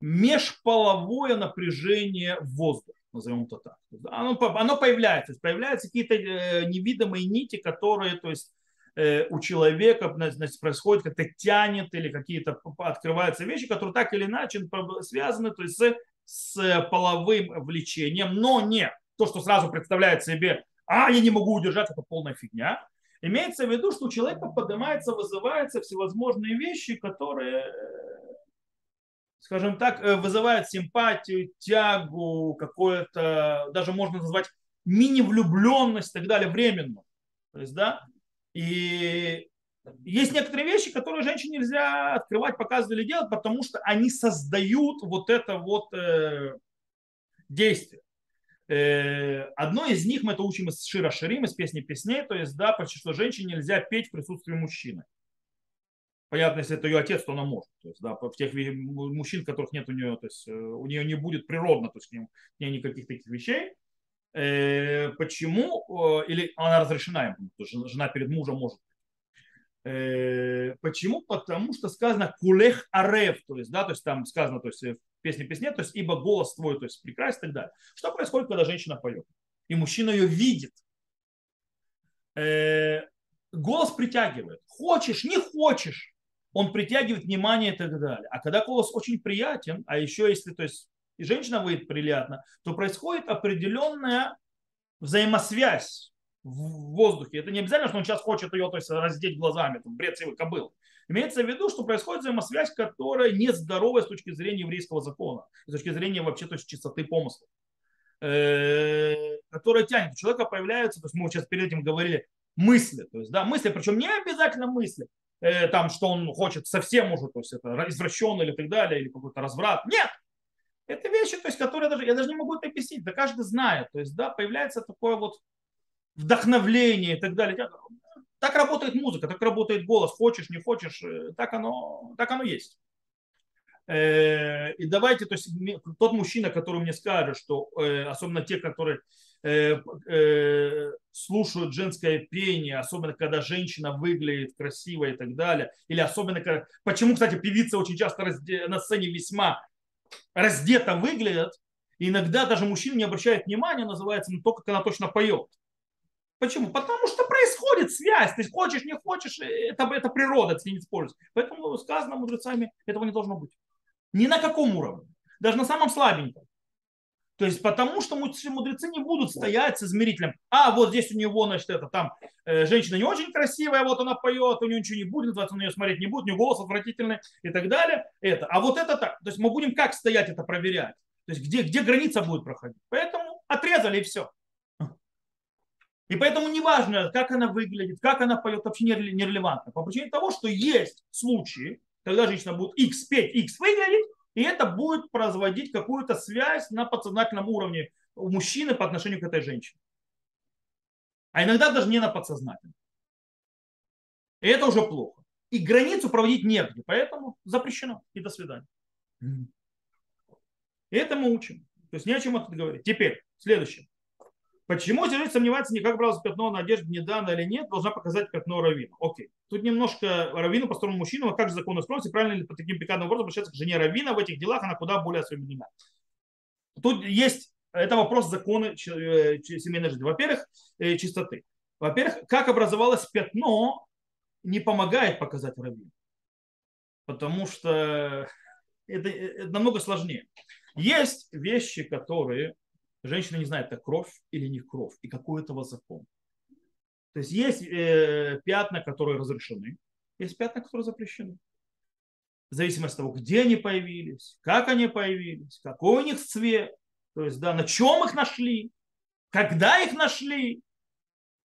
межполовое напряжение в воздухе назовем это так. Оно, оно появляется, появляются какие-то э, невидимые нити, которые, то есть у человека значит, происходит, как-то тянет или какие-то открываются вещи, которые так или иначе связаны то есть, с, с половым влечением, но не то, что сразу представляет себе, а, я не могу удержаться, это полная фигня. Имеется в виду, что у человека поднимается, вызываются всевозможные вещи, которые скажем так, э, вызывает симпатию, тягу, какое-то, даже можно назвать мини-влюбленность и так далее, временно. То есть, да, и есть некоторые вещи, которые женщине нельзя открывать, показывать или делать, потому что они создают вот это вот э, действие. Э, одно из них мы это учим из Шира Ширим, из песни песней, то есть, да, почти что женщине нельзя петь в присутствии мужчины. Понятно, если это ее отец, то она может. То есть, да, в тех мужчин, которых нет у нее, то есть э, у нее не будет природно, то есть к ней никаких таких вещей. Э, почему? Э, или она разрешена им, то есть жена перед мужем может. Почему? Потому что сказано кулех арев, то есть, да, то есть там сказано, то есть в песне песне, то есть ибо голос твой, то есть прекрасен и так далее. Что происходит, когда женщина поет? И мужчина ее видит. Голос притягивает. Хочешь, не хочешь он притягивает внимание и так далее. А когда голос очень приятен, а еще если то есть, и женщина выйдет приятно, то происходит определенная взаимосвязь в воздухе. Это не обязательно, что он сейчас хочет ее то есть, раздеть глазами, там, бред сивый кобыл. Имеется в виду, что происходит взаимосвязь, которая нездоровая с точки зрения еврейского закона, с точки зрения вообще то есть, чистоты помысла, э, которая тянет. У человека появляются, то есть мы сейчас перед этим говорили, мысли, то есть, да, мысли, причем не обязательно мысли, э, там, что он хочет совсем может, то есть это извращенный или так далее, или какой-то разврат. Нет! Это вещи, то есть, которые даже, я даже не могу это объяснить, да каждый знает. То есть, да, появляется такое вот вдохновление и так далее. Так работает музыка, так работает голос. Хочешь, не хочешь, э, так оно, так оно есть. Э, и давайте, то есть тот мужчина, который мне скажет, что э, особенно те, которые слушают женское пение, особенно когда женщина выглядит красиво и так далее. Или особенно, когда... почему, кстати, певицы очень часто на сцене весьма раздето выглядят, и иногда даже мужчина не обращает внимания, называется, на то, как она точно поет. Почему? Потому что происходит связь. Ты хочешь, не хочешь, это, это природа, это не используется. Поэтому сказано мудрецами, этого не должно быть. Ни на каком уровне. Даже на самом слабеньком. То есть потому что мудрецы не будут стоять с измерителем. А вот здесь у него, значит, это там э, женщина не очень красивая, вот она поет, у нее ничего не будет, называется, он ее смотреть не будет, у нее голос отвратительный и так далее. Это. А вот это так. То есть мы будем как стоять это проверять? То есть где, где граница будет проходить? Поэтому отрезали и все. И поэтому неважно, как она выглядит, как она поет, вообще нерелевантно. По причине того, что есть случаи, когда женщина будет X петь, X выглядеть, и это будет производить какую-то связь на подсознательном уровне у мужчины по отношению к этой женщине. А иногда даже не на подсознательном. И это уже плохо. И границу проводить негде, поэтому запрещено. И до свидания. И это мы учим. То есть не о чем это говорить. Теперь, следующее. Почему человек сомневается, не как брался пятно на одежде, не дано или нет, должна показать пятно раввину. Окей. Тут немножко раввину по сторону мужчины, а как же закон скромности, правильно ли по таким пикантным образом обращаться к жене раввина в этих делах, она куда более осведомлена. Тут есть, это вопрос закона э, семейной жизни. Во-первых, э, чистоты. Во-первых, как образовалось пятно, не помогает показать раввину. Потому что это, это намного сложнее. Есть вещи, которые женщина не знает, это кровь или не кровь, и какой этого закон. То есть есть э, пятна, которые разрешены, есть пятна, которые запрещены. В зависимости от того, где они появились, как они появились, какой у них цвет, то есть, да, на чем их нашли, когда их нашли.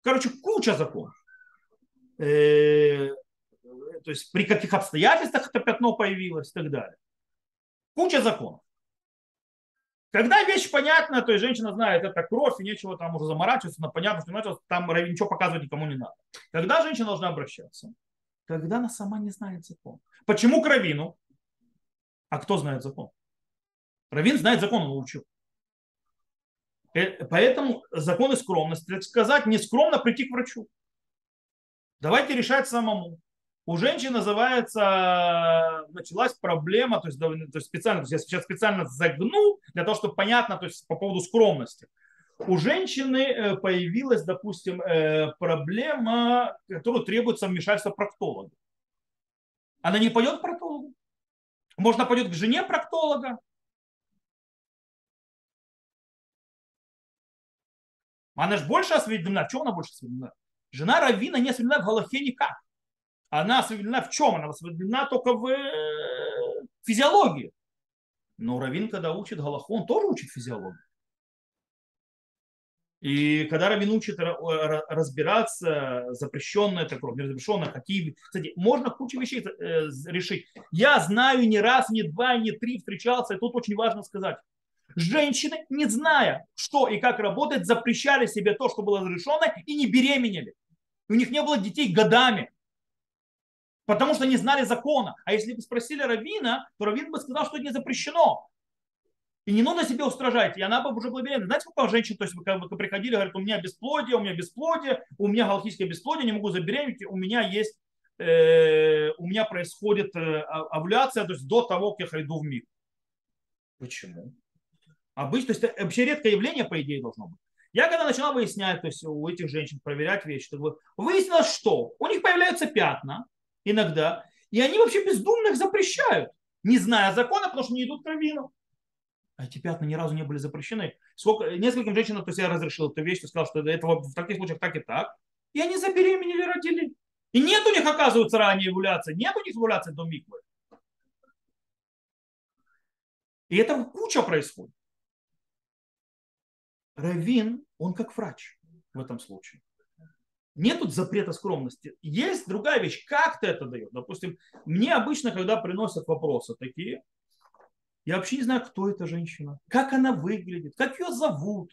Короче, куча законов. Э, то есть при каких обстоятельствах это пятно появилось и так далее. Куча законов. Когда вещь понятна, то есть женщина знает, это кровь, и нечего там уже заморачиваться, но понятно, что там ничего показывать никому не надо. Когда женщина должна обращаться? Когда она сама не знает закон. Почему к равину? А кто знает закон? Равин знает закон, он учил. Э, поэтому законы скромности, так сказать, не скромно прийти к врачу. Давайте решать самому у женщин называется, началась проблема, то есть, то есть специально, то есть я сейчас специально загну для того, чтобы понятно, то есть по поводу скромности. У женщины э, появилась, допустим, э, проблема, которую требуется вмешательство проктолога. Она не пойдет к проктологу. Можно пойдет к жене проктолога. Она же больше осведомлена. В чем она больше осведомлена? Жена Равина не осведомлена в Галахе никак она освобождена в чем? Она освобождена только в э, физиологии. Но Равин, когда учит Галаху, он тоже учит физиологию. И когда Равин учит разбираться, запрещенное это кровь, неразрешенное, какие... Кстати, можно кучу вещей э, решить. Я знаю не раз, не два, не три встречался, и тут очень важно сказать. Женщины, не зная, что и как работает, запрещали себе то, что было разрешено, и не беременели. У них не было детей годами потому что не знали закона. А если бы спросили Равина, то Равин бы сказал, что это не запрещено. И не нужно себе устражать. И она бы уже была беременна. Знаете, сколько женщин, то есть вы, приходили, говорят, у меня бесплодие, у меня бесплодие, у меня галактическое бесплодие, не могу забеременеть, у меня есть, э, у меня происходит э, овуляция, то есть до того, как я иду в миг. Почему? Обычно, то есть вообще редкое явление, по идее, должно быть. Я когда начинал выяснять, то есть у этих женщин проверять вещи, то выяснилось, что у них появляются пятна, иногда, и они вообще бездумно их запрещают, не зная закона, потому что не идут к раввину. А эти пятна ни разу не были запрещены. Сколько, нескольким женщинам то есть я разрешил эту вещь, сказал, что этого в таких случаях так и так. И они забеременели, родили. И нет у них, оказывается, ранней эволюции. Нет у них эволюции до миквы. И это куча происходит. Равин, он как врач в этом случае. Нет тут запрета скромности. Есть другая вещь. Как ты это даешь? Допустим, мне обычно, когда приносят вопросы такие, я вообще не знаю, кто эта женщина, как она выглядит, как ее зовут.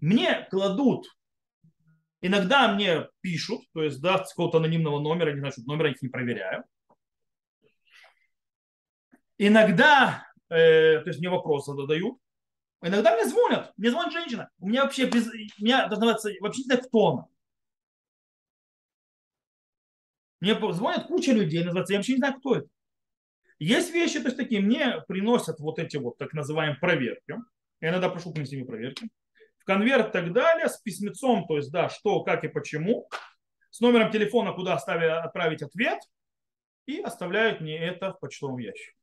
Мне кладут, иногда мне пишут, то есть, да, с какого-то анонимного номера, не знаю, номера их не проверяю. Иногда, э, то есть мне вопросы задают, иногда мне звонят, мне звонит женщина, у меня вообще без, меня вообще не знаю, кто она. Мне звонят куча людей, называется, я вообще не знаю, кто это. Есть вещи, то есть такие, мне приносят вот эти вот так называемые проверки. Я иногда прошу принести мне проверки. В конверт и так далее, с письмецом, то есть, да, что, как и почему, с номером телефона, куда оставить, отправить ответ, и оставляют мне это в почтовом ящике.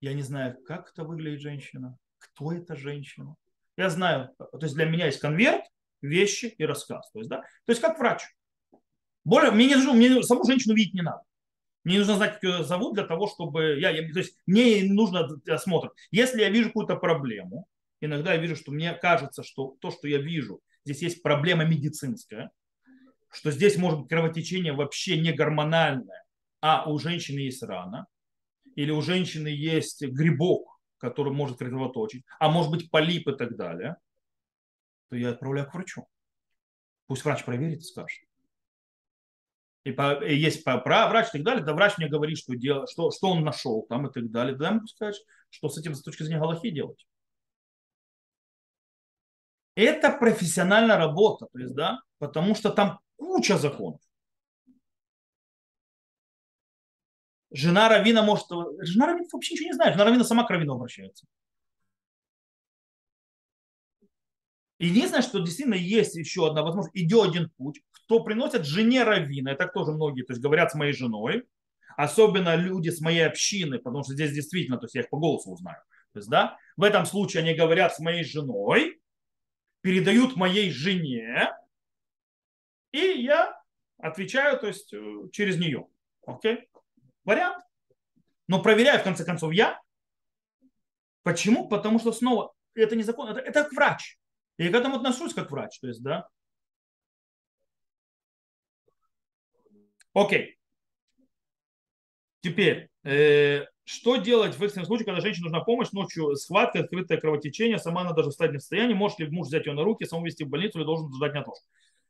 Я не знаю, как это выглядит женщина, кто эта женщина. Я знаю, то есть для меня есть конверт, вещи и рассказ. То есть, да, то есть как врач. Более, мне, не нужно, мне саму женщину видеть не надо. Мне нужно знать, как ее зовут для того, чтобы я, я то есть мне нужно осмотр. Если я вижу какую-то проблему, иногда я вижу, что мне кажется, что то, что я вижу, здесь есть проблема медицинская, что здесь может быть кровотечение вообще не гормональное, а у женщины есть рана. или у женщины есть грибок, который может кровоточить, а может быть полип и так далее, то я отправляю к врачу. Пусть врач проверит и скажет. И, по, и есть по, про врач и так далее, да врач мне говорит, что, дело, что, что он нашел там и так далее. Да я могу сказать, что с этим с точки зрения Галахи делать. Это профессиональная работа, то есть, да, потому что там куча законов. Жена Равина может... Жена Равина вообще ничего не знает. Жена Равина сама к Равину обращается. Единственное, что действительно есть еще одна возможность, идет один путь, кто приносит жене Равина, это тоже многие, то есть говорят с моей женой, особенно люди с моей общины, потому что здесь действительно, то есть я их по голосу узнаю. То есть, да, в этом случае они говорят с моей женой, передают моей жене, и я отвечаю, то есть э, через нее. Окей? Вариант. Но проверяю, в конце концов, я. Почему? Потому что снова это не закон, это, это врач. Я к этому отношусь как врач. То есть, да. Окей. Теперь, э, что делать в экстренном случае, когда женщине нужна помощь, ночью схватка, открытое кровотечение, сама она даже встать не в состоянии, может ли муж взять ее на руки, саму вести в больницу или должен ждать на то?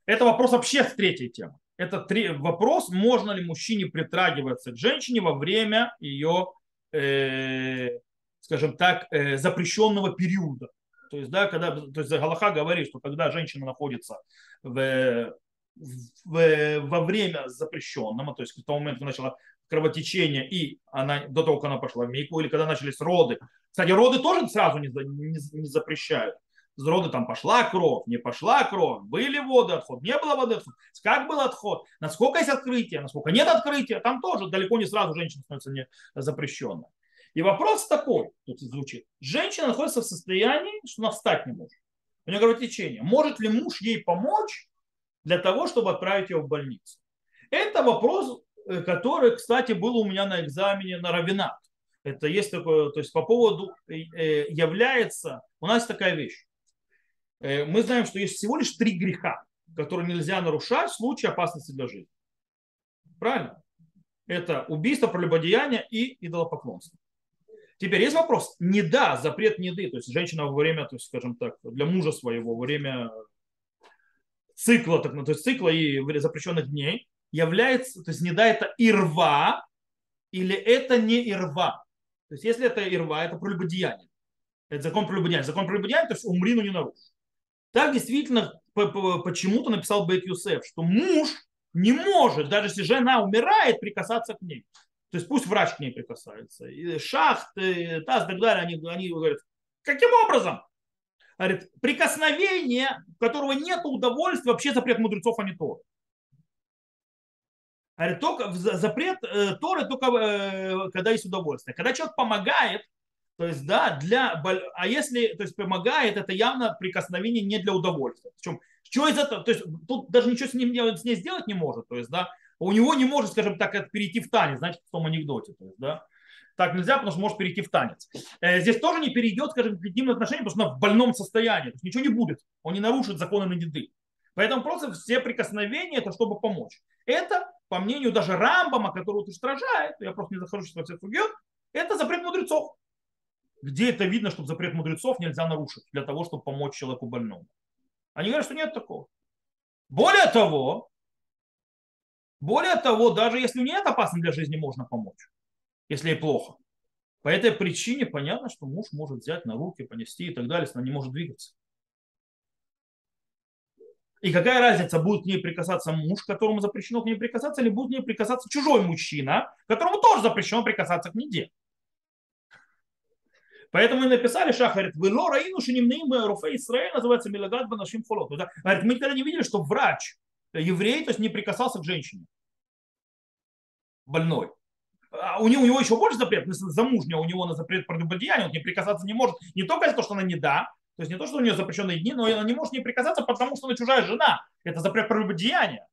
Это вопрос вообще с третьей темы. Это три, вопрос, можно ли мужчине притрагиваться к женщине во время ее, э, скажем так, э, запрещенного периода. То есть, да, когда, то есть Галаха говорит, что когда женщина находится в, в, во время запрещенного, то есть в том момент, когда начала кровотечение, и она, до того, как она пошла в мейку, или когда начались роды. Кстати, роды тоже сразу не, не, не запрещают. С роды там пошла кровь, не пошла кровь, были воды отход, не было воды отход, как был отход, насколько есть открытие, насколько нет открытия, там тоже далеко не сразу женщина становится не запрещенной. И вопрос такой, тут звучит, женщина находится в состоянии, что она встать не может. У нее кровотечение. Может ли муж ей помочь для того, чтобы отправить ее в больницу? Это вопрос Э, который, кстати, был у меня на экзамене на равинат. Это есть такое, то есть по поводу э, э, является, у нас такая вещь. Мы знаем, что есть всего лишь три греха, которые нельзя нарушать в случае опасности для жизни. Правильно? Это убийство, прелюбодеяние и идолопоклонство. Теперь есть вопрос. Не да, запрет неды, то есть женщина во время, то есть, скажем так, для мужа своего, во время цикла, так, ну, то есть цикла и запрещенных дней, является, то есть не да, это ирва, или это не ирва. То есть если это ирва, это прелюбодеяние. Это закон прелюбодеяния. Закон прелюбодеяния, то есть умри, но не нарушь. Так действительно почему-то написал Бет Юсеф, что муж не может, даже если жена умирает, прикасаться к ней. То есть пусть врач к ней прикасается. И шахт, и таз и так далее, они, они говорят, каким образом? Говорит, прикосновение, которого нет удовольствия, вообще запрет мудрецов, а не то. Говорит, только запрет э, Торы только э, когда есть удовольствие. Когда человек помогает, то есть, да, для, а если, то есть, помогает, это явно прикосновение не для удовольствия. Причем, что из этого, то есть, тут даже ничего с ним с ней сделать не может, то есть, да, у него не может, скажем так, перейти в танец, знаете, в том анекдоте, то есть, да, так нельзя, потому что может перейти в танец. Э, здесь тоже не перейдет, скажем, к интимным отношениям, потому что она в больном состоянии, то есть ничего не будет, он не нарушит законы на еды. Поэтому просто все прикосновения это чтобы помочь. Это по мнению даже Рамбама, который устражает, я просто не захожу сейчас в Сугет, это запрет мудрецов. Где это видно, что запрет мудрецов нельзя нарушить для того, чтобы помочь человеку больному? Они говорят, что нет такого. Более того, более того, даже если нет опасно для жизни, можно помочь, если ей плохо. По этой причине понятно, что муж может взять на руки, понести и так далее, если она не может двигаться. И какая разница, будет к ней прикасаться муж, которому запрещено к ней прикасаться, или будет к ней прикасаться чужой мужчина, которому тоже запрещено прикасаться к неде. Поэтому мы написали, Шах говорит, вы ло раину шинимным руфе Исраэль называется милагат банашим холот. Говорит, мы никогда не видели, что врач, еврей, то есть не прикасался к женщине больной. А у него, у него еще больше запрет, замужняя, у него на запрет прелюбодеяния, он не прикасаться не может. Не только из-за того, что она не да, то есть не то, что у нее запрещенные дни, но она не может не прикасаться, потому что она чужая жена. Это запрет прелюбодеяния.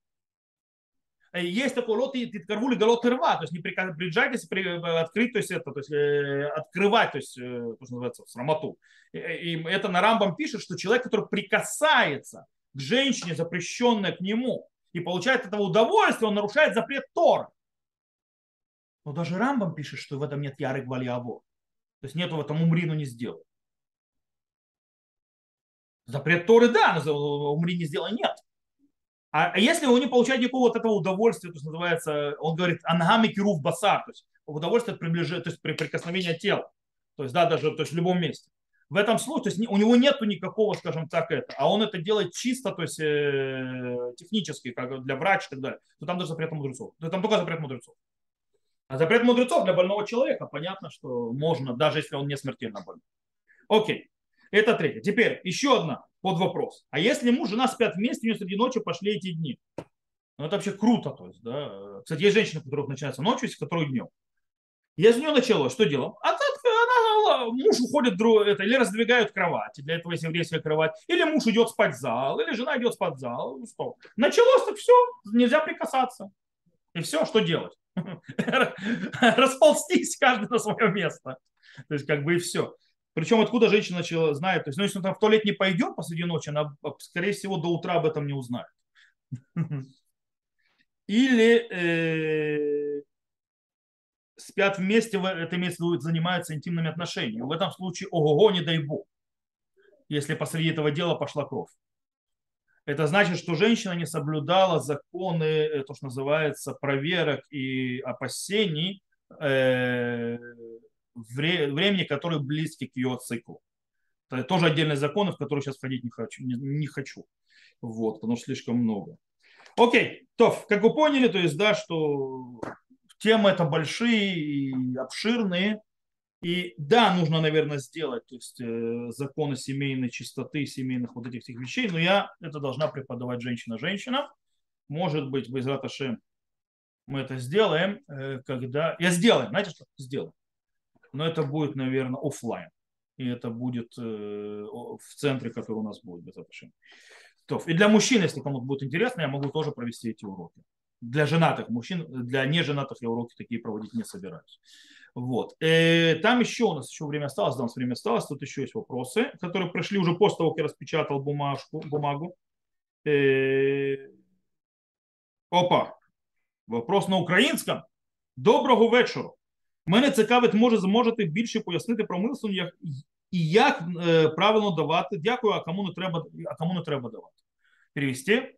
Э, есть такой лот и ткарвули галот рва, то есть не приезжайтесь при, э, открыть, то есть это, то есть э, открывать, то есть э, то, что называется, срамоту. И, и это на Рамбам пишет, что человек, который прикасается к женщине, запрещенной к нему, и получает этого удовольствие, он нарушает запрет Тора. Но даже Рамбам пишет, что в этом нет ярых валиаво. То есть нету в этом умрину не сделай. Запрет Торы, да, умри не сделай, нет. А, а если он не получает никакого вот этого удовольствия, то есть называется, он говорит, ангами кирув басар, то есть удовольствие от приближения, то есть при прикосновении тела. То есть, да, даже то есть в любом месте. В этом случае, то есть у него нету никакого, скажем так, это, а он это делает чисто, то есть э, технически, как для врача и так далее, то там даже запрет мудрецов. То там только запрет мудрецов. А запрет мудрецов для больного человека, понятно, что можно, даже если он не смертельно больной. Окей. Это третье. Теперь еще одна под вопрос. А если муж и жена спят вместе, у нее среди ночи пошли эти дни? Ну, это вообще круто. То есть, да. Кстати, есть женщины, у которых начинается ночью, есть которые днем. Если у нее началось, что делаем? А так она, муж уходит это, или раздвигают кровати, для этого есть еврейская кровать, или муж идет спать в зал, или жена идет спать в зал. Ну, что? Началось, так все, нельзя прикасаться. И все, что делать? *laughs* Расползтись каждый на свое место. То есть как бы и все. Причем откуда женщина начала знает, то есть, ну, если он там в туалет не пойдет посреди ночи, она, скорее всего, до утра об этом не узнает. *laughs* Или э, спят вместе, это имеется в виду, занимаются интимными отношениями. В этом случае, ого-го, не дай бог, если посреди этого дела пошла кровь. Это значит, что женщина не соблюдала законы, э, то, что называется, проверок и опасений, э, времени, которые близки к ее циклу. Это тоже отдельные законы, в которые сейчас входить не хочу. Не, не хочу. Вот, потому что слишком много. Окей, то, как вы поняли, то есть, да, что темы это большие и обширные. И да, нужно, наверное, сделать то есть, э, законы семейной чистоты, семейных вот этих всех вещей, но я это должна преподавать женщина-женщина. Может быть, без Раташем мы это сделаем, э, когда... Я сделаю, знаете что? Сделаем но это будет, наверное, офлайн. И это будет э, в центре, который у нас будет без отношений. И для мужчин, если кому-то будет интересно, я могу тоже провести эти уроки. Для женатых мужчин, для неженатых я уроки такие проводить не собираюсь. Вот. И э, там еще у нас еще время осталось, да, у нас время осталось. Тут еще есть вопросы, которые прошли уже после того, как я распечатал бумажку, бумагу. И... Э, опа. Вопрос на українському. Доброго вечора. Мене цікавить, може зможете більше пояснити про мислення і як е, правильно давати. Дякую, а кому не треба, а кому не треба давати. Перевести.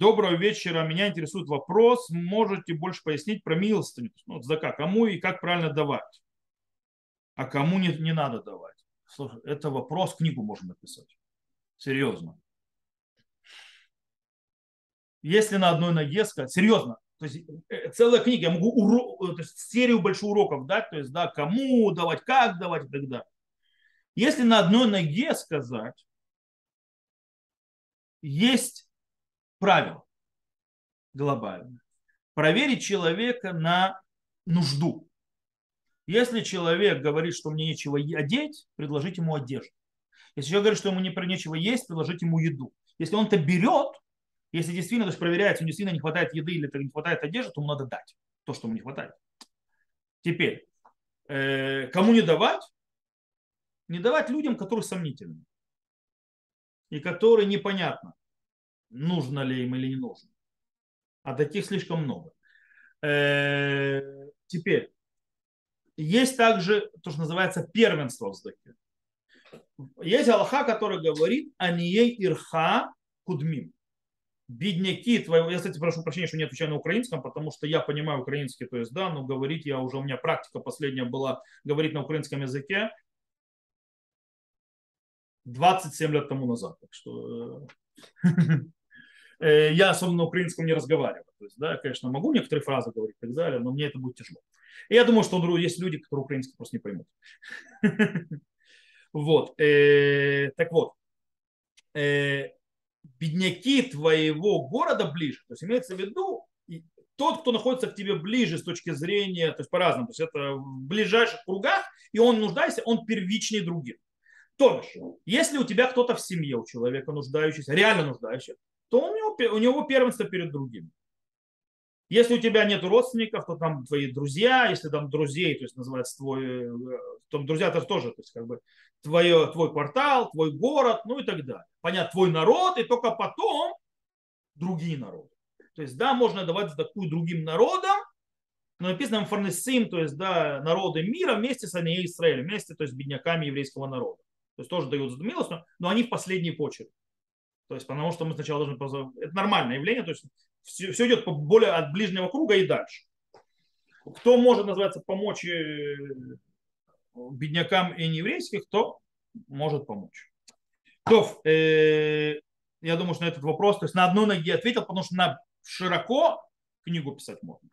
Доброго вечера. Меня интересует вопрос. Можете больше пояснить про милостыню? Ну, зака, кому и как правильно давать? А кому не, не надо давать? Слушай, это вопрос, книгу можно написать. Серьезно. Если на одной ноге сказать, серьезно, то есть э, целая книга, я могу урок, э, то есть серию больших уроков дать, то есть да, кому давать, как давать и так далее. Если на одной ноге сказать, есть правило глобальное. Проверить человека на нужду. Если человек говорит, что мне нечего одеть, предложить ему одежду. Если человек говорит, что ему не, нечего есть, предложить ему еду. Если он это берет, если действительно, то есть проверяется, ему действительно не хватает еды или не хватает одежды, то ему надо дать то, что ему не хватает. Теперь, э, кому не давать? Не давать людям, которые сомнительны. И которые непонятно, нужно ли им или не нужно. А таких слишком много. Э, теперь, есть также то, что называется первенство в сдаке. Есть Аллаха, который говорит «Анией ирха кудмим» бедняки твоего, я, кстати, прошу прощения, что не отвечаю на украинском, потому что я понимаю украинский, то есть, да, но говорить я уже, у меня практика последняя была говорить на украинском языке 27 лет тому назад, так что э, *laughs* я особенно на украинском не разговариваю. То есть, да, конечно, могу некоторые фразы говорить и так далее, но мне это будет тяжело. И я думаю, что есть люди, которые украинский просто не поймут. *laughs* Вот. Э, так вот э, бедняки твоего города ближе. То есть имеется в виду тот, кто находится к тебе ближе с точки зрения, то есть по-разному, то есть это в ближайших кругах, и он нуждается, он первичнее других. То есть, если у тебя кто-то в семье, у человека нуждающийся, реально нуждающийся, то у него, у него первенство перед другими. Если у тебя нет родственников, то там твои друзья, если там друзей, то есть называется твой, э, там друзья это тоже, то есть как бы твое, твой квартал, твой город, ну и так далее. Понятно, твой народ, и только потом другие народы. То есть, да, можно давать такую другим народам, но написано фарнесим, то есть, да, народы мира вместе с Ане Израилем, вместе, то есть, бедняками еврейского народа. То есть, тоже дают милость, но, они в последней очередь. То есть, потому что мы сначала должны... Это нормальное явление, то есть, все, все идет более от ближнего круга и дальше. Кто может, называется, помочь э, беднякам и нееврейских, кто может помочь. То, э, я думаю, что на этот вопрос, то есть на одной ноге ответил, потому что на широко книгу писать можно.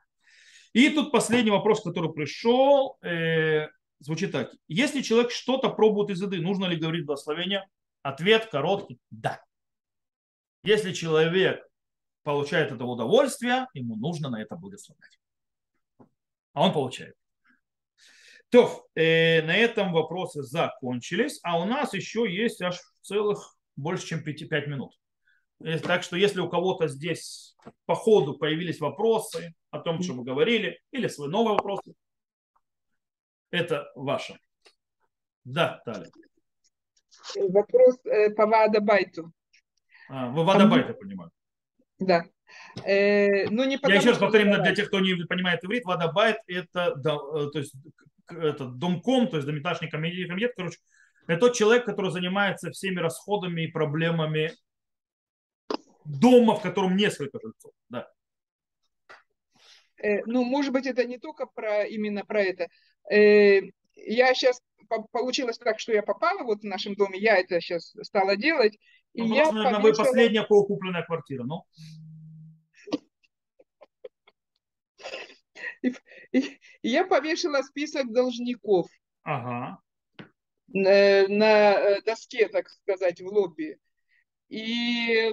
И тут последний вопрос, который пришел, э, звучит так. Если человек что-то пробует из еды, нужно ли говорить благословение? Ответ короткий – да. Если человек получает это удовольствие, ему нужно на это благословлять. А он получает. То, э, на этом вопросы закончились, а у нас еще есть аж целых больше, чем 5, 5 минут. Э, так что если у кого-то здесь по ходу появились вопросы о том, что мы говорили, или свои новые вопросы, это ваше. Да, Таля. Вопрос э, по Вадабайту. А, вы Вадабайт, я понимаю. Да. Э, ну, не я еще раз повторим для тех, кто не понимает иврит, Вадабайт это, да, э, то есть, это домком, то есть домиташный комитет, короче, это тот человек, который занимается всеми расходами и проблемами дома, в котором несколько жильцов. Да. Э, ну, может быть, это не только про именно про это. Э, я сейчас получилось так, что я попала вот в нашем доме, я это сейчас стала делать. И ну, я наверное, повешала... вы последняя купленная квартира, ну? И, и, и я повешала список должников. Ага. На, на э, доске, так сказать, в лобби. И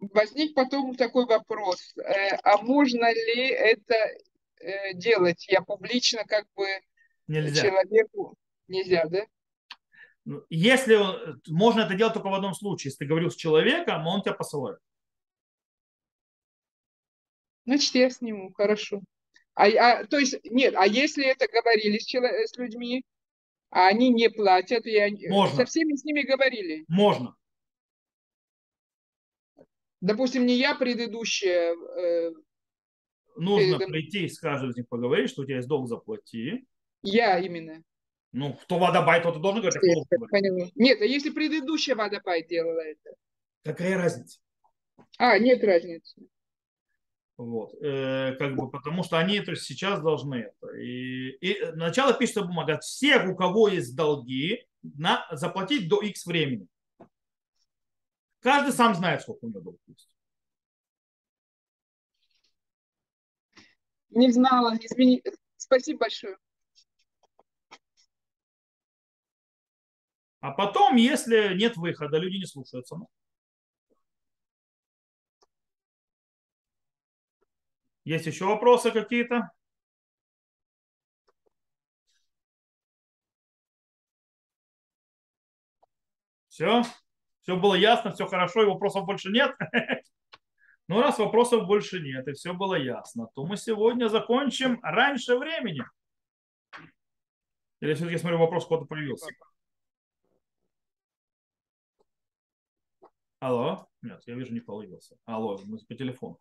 возник потом такой вопрос, э, а можно ли это э, делать? Я публично как бы Нельзя. человеку... Нельзя, да? Ну, если можно это делать только в одном случае, если ты говорил с человеком, он тебя посылает. Значит, я сниму, хорошо. А, а, то есть, нет, а если это говорили с, чело, с людьми, а они не платят, я, Можно. со всеми с ними говорили? Можно. Допустим, не я предыдущая. Э, Нужно перед... прийти и с каждым из них поговорить, что у тебя есть долг, заплати. Я именно. Ну, кто водобайт, тот должен говорить. Поняла. Нет, а если предыдущая водобайт делала это? Какая разница? А, нет разницы. Вот. Э, как бы, потому что они то есть, сейчас должны это. И, и начало пишется бумага. Всех, у кого есть долги, на, заплатить до X времени. Каждый сам знает, сколько у него долг есть. Не знала, извини. Спасибо большое. А потом, если нет выхода, люди не слушаются. Ну. Есть еще вопросы какие-то? Все? Все было ясно, все хорошо, и вопросов больше нет. *laughs* Но раз вопросов больше нет, и все было ясно, то мы сегодня закончим раньше времени. Или все-таки, смотрю, вопрос куда-то появился. Алло? Нет, я вижу, не появился. Алло, мы по телефону.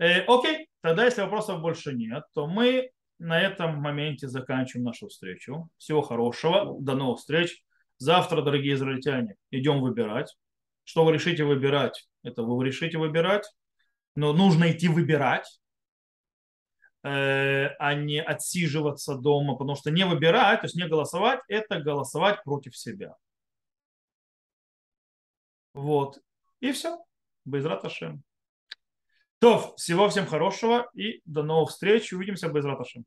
Э, окей, тогда если вопросов больше нет, то мы на этом моменте заканчиваем нашу встречу. Всего хорошего, до новых встреч. Завтра, дорогие израильтяне, идем выбирать. Что вы решите выбирать, это вы решите выбирать, но нужно идти выбирать, э, а не отсиживаться дома, потому что не выбирать, то есть не голосовать, это голосовать против себя. Вот. И все. Без раташем. То, всего всем хорошего и до новых встреч. Увидимся без раташем.